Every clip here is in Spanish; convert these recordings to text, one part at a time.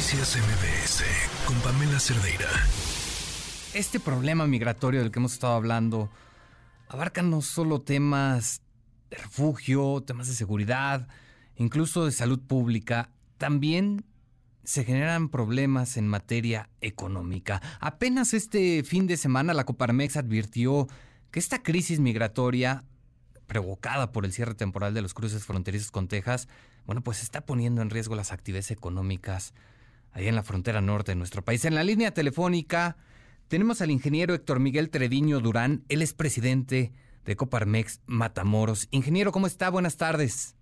Noticias MBS con Pamela Cerdeira. Este problema migratorio del que hemos estado hablando abarca no solo temas de refugio, temas de seguridad, incluso de salud pública, también se generan problemas en materia económica. Apenas este fin de semana la Coparmex advirtió que esta crisis migratoria provocada por el cierre temporal de los cruces fronterizos con Texas, bueno, pues está poniendo en riesgo las actividades económicas ahí en la frontera norte de nuestro país. En la línea telefónica tenemos al ingeniero Héctor Miguel Trediño Durán, él es presidente de Coparmex Matamoros. Ingeniero, ¿cómo está? Buenas tardes.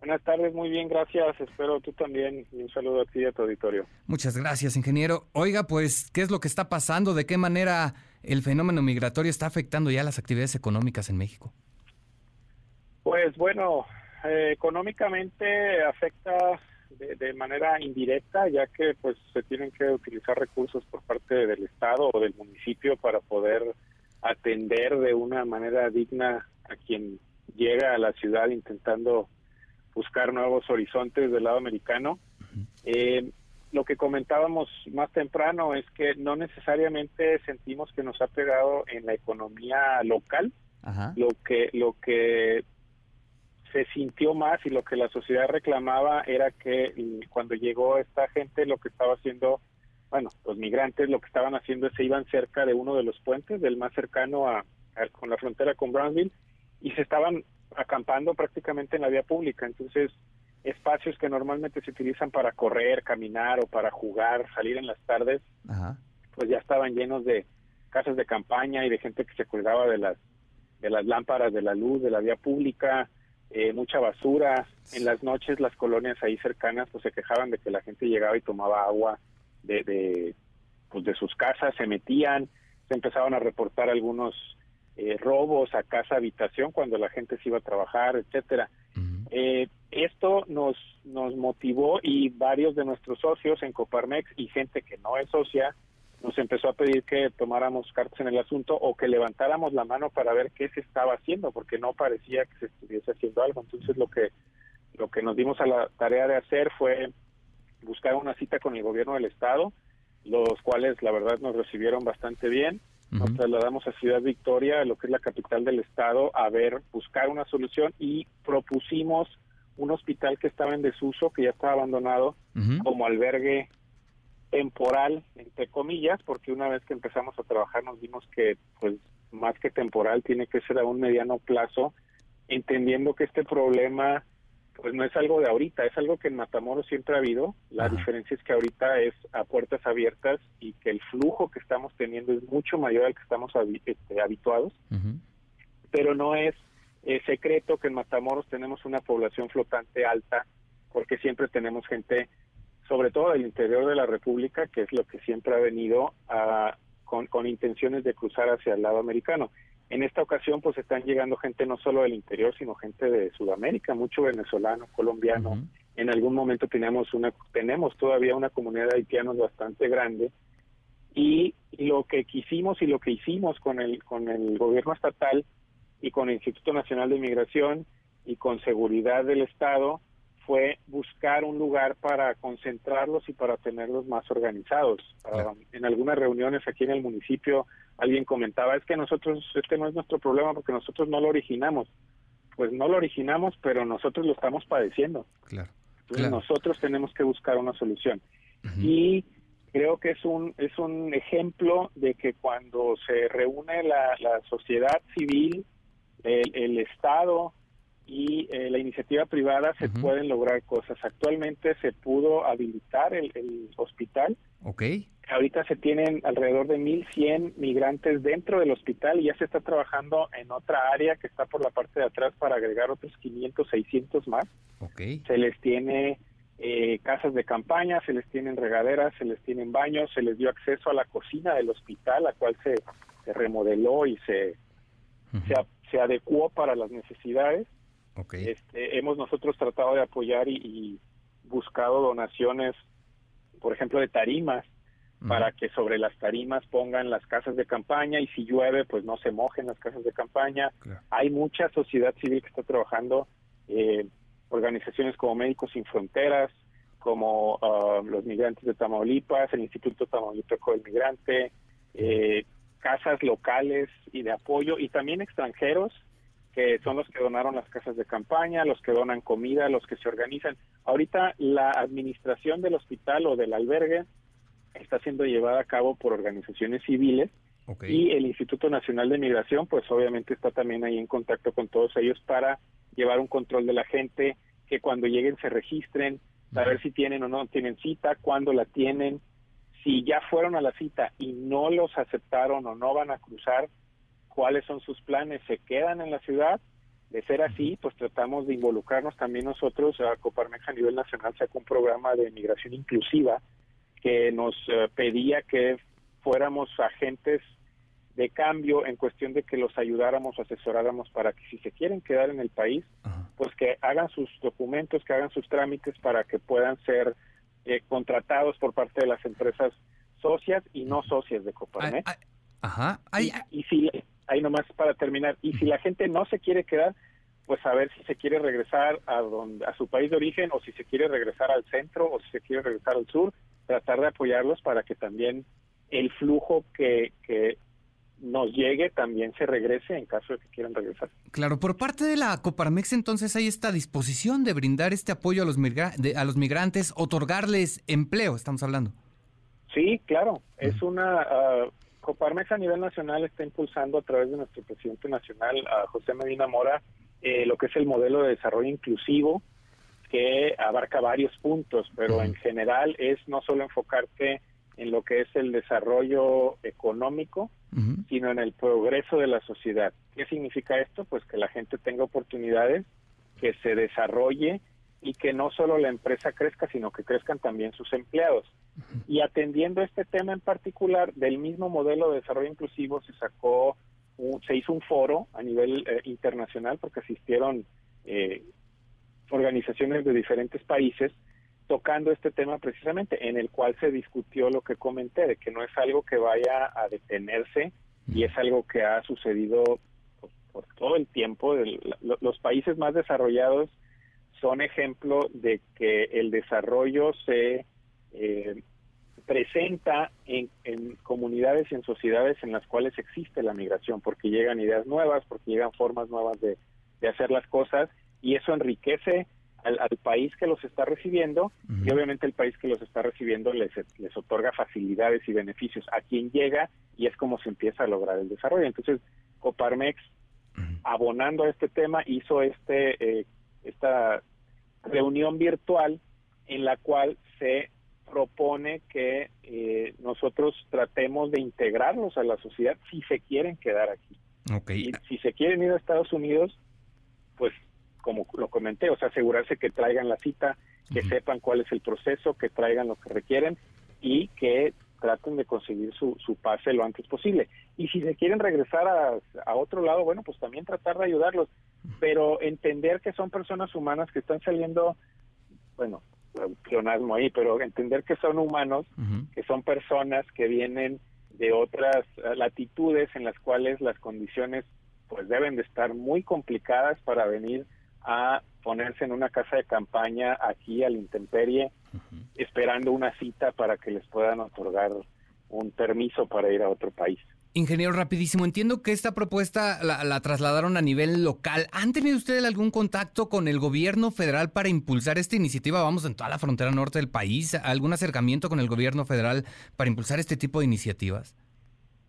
Buenas tardes, muy bien, gracias. Espero tú también. Y un saludo a ti y a tu auditorio. Muchas gracias, ingeniero. Oiga, pues, ¿qué es lo que está pasando? ¿De qué manera el fenómeno migratorio está afectando ya las actividades económicas en México? Pues bueno, eh, económicamente afecta de, manera indirecta, ya que pues se tienen que utilizar recursos por parte del Estado o del municipio para poder atender de una manera digna a quien llega a la ciudad intentando buscar nuevos horizontes del lado americano. Eh, lo que comentábamos más temprano es que no necesariamente sentimos que nos ha pegado en la economía local. Lo que lo que se sintió más y lo que la sociedad reclamaba era que cuando llegó esta gente lo que estaba haciendo, bueno, los migrantes lo que estaban haciendo es se iban cerca de uno de los puentes, del más cercano a, con la frontera con Brownsville, y se estaban acampando prácticamente en la vía pública. Entonces, espacios que normalmente se utilizan para correr, caminar o para jugar, salir en las tardes, pues ya estaban llenos de casas de campaña y de gente que se cuidaba de las de las lámparas de la luz de la vía pública, eh, mucha basura. En las noches las colonias ahí cercanas pues se quejaban de que la gente llegaba y tomaba agua de, de, pues, de sus casas, se metían, se empezaban a reportar algunos eh, robos a casa habitación cuando la gente se iba a trabajar, etcétera. Eh, esto nos nos motivó y varios de nuestros socios en Coparmex y gente que no es socia nos empezó a pedir que tomáramos cartas en el asunto o que levantáramos la mano para ver qué se estaba haciendo, porque no parecía que se estuviese haciendo algo. Entonces lo que lo que nos dimos a la tarea de hacer fue buscar una cita con el gobierno del estado, los cuales la verdad nos recibieron bastante bien. Nos trasladamos a Ciudad Victoria, lo que es la capital del estado, a ver, buscar una solución y propusimos un hospital que estaba en desuso, que ya estaba abandonado, como albergue temporal, entre comillas, porque una vez que empezamos a trabajar nos dimos que, pues, más que temporal, tiene que ser a un mediano plazo, entendiendo que este problema, pues, no es algo de ahorita, es algo que en Matamoros siempre ha habido. La diferencia es que ahorita es a puertas abiertas y que el flujo que estamos teniendo es mucho mayor al que estamos este, habituados, pero no es secreto que en Matamoros tenemos una población flotante alta, porque siempre tenemos gente sobre todo del interior de la República, que es lo que siempre ha venido con, intenciones de cruzar hacia el lado americano. En esta ocasión, pues están llegando gente no solo del interior, sino gente de Sudamérica, mucho venezolano, colombiano. En algún momento teníamos una, tenemos todavía una comunidad de haitianos bastante grande. Y lo que quisimos y lo que hicimos con el, con el gobierno estatal y con el Instituto Nacional de Inmigración y con seguridad del Estado fue buscar un lugar para concentrarlos y para tenerlos más organizados. en algunas reuniones aquí en el municipio alguien comentaba, es que nosotros, este no es nuestro problema porque nosotros no lo originamos. Pues no lo originamos, pero nosotros lo estamos padeciendo. Claro. Entonces nosotros tenemos que buscar una solución. Y creo que es un, es un ejemplo de que cuando se reúne la, la sociedad civil, el, el Estado, y eh, la iniciativa privada se pueden lograr cosas. Actualmente se pudo habilitar el, hospital. Ok. Ahorita se tienen alrededor de 1.100 migrantes dentro del hospital y ya se está trabajando en otra área que está por la parte de atrás para agregar otros 500, 600 más. Okay. Se les tiene eh, casas de campaña, se les tienen regaderas, se les tienen baños, se les dio acceso a la cocina del hospital, la cual se, se remodeló y se, se, se adecuó para las necesidades este, hemos nosotros tratado de apoyar y, buscado donaciones, por ejemplo, de tarimas, para que sobre las tarimas pongan las casas de campaña y si llueve, pues no se mojen las casas de campaña. Hay mucha sociedad civil que está trabajando, eh, organizaciones como Médicos Sin Fronteras, como ah, los migrantes de Tamaulipas, el Instituto Tamaulipeco del Migrante, eh, casas locales y de apoyo, y también extranjeros que son los que donaron las casas de campaña, los que donan comida, los que se organizan. Ahorita la administración del hospital o del albergue está siendo llevada a cabo por organizaciones civiles y el Instituto Nacional de Migración, pues obviamente está también ahí en contacto con todos ellos para llevar un control de la gente, que cuando lleguen se registren, saber si tienen o no tienen cita, cuándo la tienen, si ya fueron a la cita y no los aceptaron o no van a cruzar, cuáles son sus planes, se quedan en la ciudad. De ser así, pues tratamos de involucrarnos también nosotros. A Coparmex a nivel nacional sacó un programa de migración inclusiva que nos eh, pedía que fuéramos agentes de cambio en cuestión de que los ayudáramos, asesoráramos para que si se quieren quedar en el país, pues que hagan sus documentos, que hagan sus trámites para que puedan ser eh, contratados por parte de las empresas socias y no socias de Coparmex. Ajá. y, si, ahí nomás para terminar, y si la gente no se quiere quedar, pues a ver si se quiere regresar a donde a su país de origen o si se quiere regresar al centro o si se quiere regresar al sur, tratar de apoyarlos para que también el flujo que, que nos llegue también se regrese en caso de que quieran regresar. Claro, por parte de la Coparmex entonces hay esta disposición de brindar este apoyo a los, a los migrantes, otorgarles empleo, estamos hablando. Sí, claro, es una... Uh, Coparmex a nivel nacional está impulsando a través de nuestro presidente nacional, a José Medina Mora, eh, lo que es el modelo de desarrollo inclusivo, que abarca varios puntos, pero en general es no solo enfocarte en lo que es el desarrollo económico, sino en el progreso de la sociedad. ¿Qué significa esto? Pues que la gente tenga oportunidades, que se desarrolle y que no solo la empresa crezca, sino que crezcan también sus empleados. Y atendiendo este tema en particular, del mismo modelo de desarrollo inclusivo se sacó, se hizo un foro a nivel eh, internacional porque asistieron eh, organizaciones de diferentes países tocando este tema precisamente, en el cual se discutió lo que comenté, de que no es algo que vaya a detenerse y es algo que ha sucedido por, todo el tiempo. los países más desarrollados son ejemplo de que el desarrollo se eh, presenta en, comunidades y en sociedades en las cuales existe la migración, porque llegan ideas nuevas, porque llegan formas nuevas de, hacer las cosas y eso enriquece al, país que los está recibiendo y obviamente el país que los está recibiendo les, les otorga facilidades y beneficios. A quien llega y es como se empieza a lograr el desarrollo. Entonces, Coparmex, abonando a este tema, hizo este eh, esta reunión virtual en la cual se propone que eh, nosotros tratemos de integrarlos a la sociedad si se quieren quedar aquí. Y si se quieren ir a Estados Unidos, pues como lo comenté, o sea, asegurarse que traigan la cita, que sepan cuál es el proceso, que traigan lo que requieren y que traten de conseguir su, su pase lo antes posible. Y si se quieren regresar a, a otro lado, bueno, pues también tratar de ayudarlos. Pero entender que son personas humanas que están saliendo, bueno, pleonasmo ahí, pero entender que son humanos, que son personas que vienen de otras latitudes en las cuales las condiciones pues deben de estar muy complicadas para venir a ponerse en una casa de campaña aquí al intemperie, esperando una cita para que les puedan otorgar un permiso para ir a otro país. Ingeniero, rapidísimo, entiendo que esta propuesta la, trasladaron a nivel local. ¿Han tenido ustedes algún contacto con el gobierno federal para impulsar esta iniciativa? Vamos en toda la frontera norte del país. ¿Algún acercamiento con el gobierno federal para impulsar este tipo de iniciativas?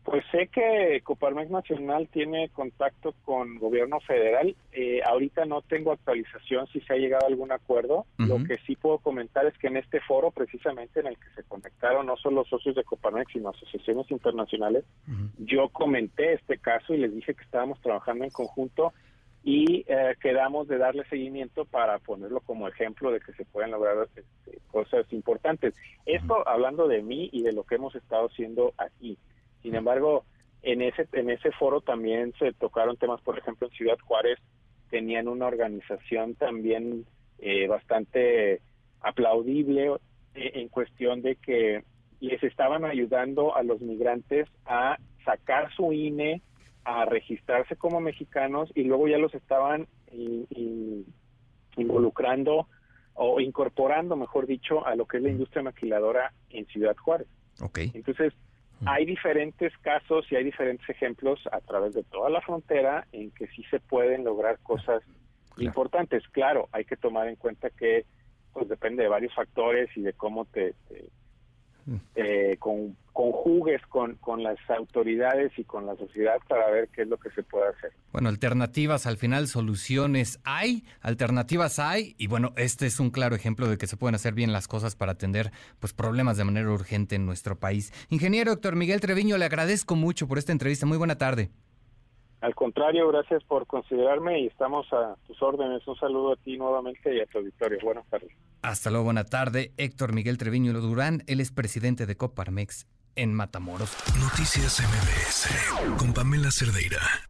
Pues sé que Coparmex Nacional tiene contacto con gobierno federal. Eh, ahorita no tengo actualización si se ha llegado a algún acuerdo. Lo que sí puedo comentar es que en este foro, precisamente en el que se conectaron no solo socios de Coparmex, sino asociaciones internacionales, yo comenté este caso y les dije que estábamos trabajando en conjunto y eh, quedamos de darle seguimiento para ponerlo como ejemplo de que se pueden lograr este, cosas importantes. Esto hablando de mí y de lo que hemos estado haciendo aquí. Sin embargo, en ese, en ese foro también se tocaron temas, por ejemplo, en Ciudad Juárez tenían una organización también eh, bastante aplaudible eh, en cuestión de que les estaban ayudando a los migrantes a sacar su INE, a registrarse como mexicanos y luego ya los estaban involucrando o incorporando, mejor dicho, a lo que es la industria maquiladora en Ciudad Juárez. Okay. Entonces, hay diferentes casos y hay diferentes ejemplos a través de toda la frontera en que sí se pueden lograr cosas importantes. Claro, hay que tomar en cuenta que pues depende de varios factores y de cómo te, eh, con, conjugues con, con las autoridades y con la sociedad para ver qué es lo que se puede hacer. Bueno, alternativas al final, soluciones hay, alternativas hay, y bueno, este es un claro ejemplo de que se pueden hacer bien las cosas para atender pues problemas de manera urgente en nuestro país. Ingeniero Héctor Miguel Treviño, le agradezco mucho por esta entrevista. Muy buena tarde. Al contrario, gracias por considerarme y estamos a tus órdenes. Un saludo a ti nuevamente y a tu auditorio. Buenas tardes. Hasta luego, buena tarde. Héctor Miguel Treviño Durán, él es presidente de Coparmex en Matamoros. Noticias MBS con Pamela Cerdeira.